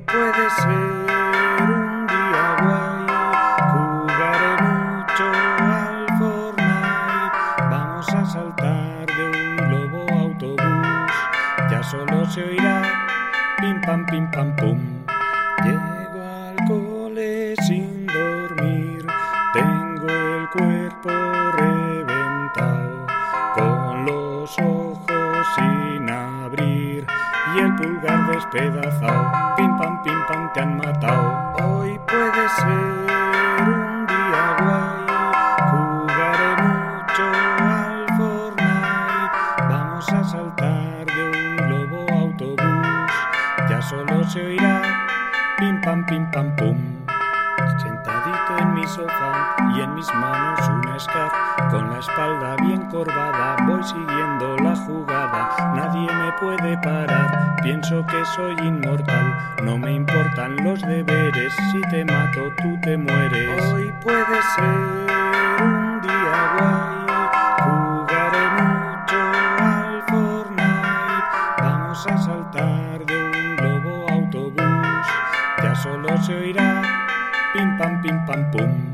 Puede ser un día guay, jugaré mucho al Fortnite. Vamos a saltar de un globo autobús, ya solo se oirá pim pam pim pam pum. Llego al cole sin dormir, tengo el cuerpo reventado, con los ojos sin abrir y el pulgar despedazado. Saltar de un globo autobús. Ya solo se oirá pim pam, pim pam, pum. Sentadito en mi sofá y en mis manos una SCAR Con la espalda bien corvada voy siguiendo la jugada. Nadie me puede parar, pienso que soy inmortal. No me importan los deberes, si te mato tú te mueres. Hoy puede ser saltar de un globo autobús. Ya solo se oirá pim pam pim pam pum.